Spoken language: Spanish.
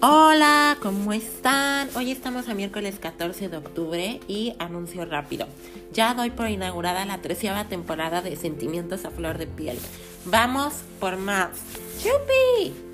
Hola, ¿cómo están? Hoy estamos a miércoles 14 de octubre y anuncio rápido. Ya doy por inaugurada la treceava temporada de Sentimientos a Flor de Piel. Vamos por más. ¡Chupi!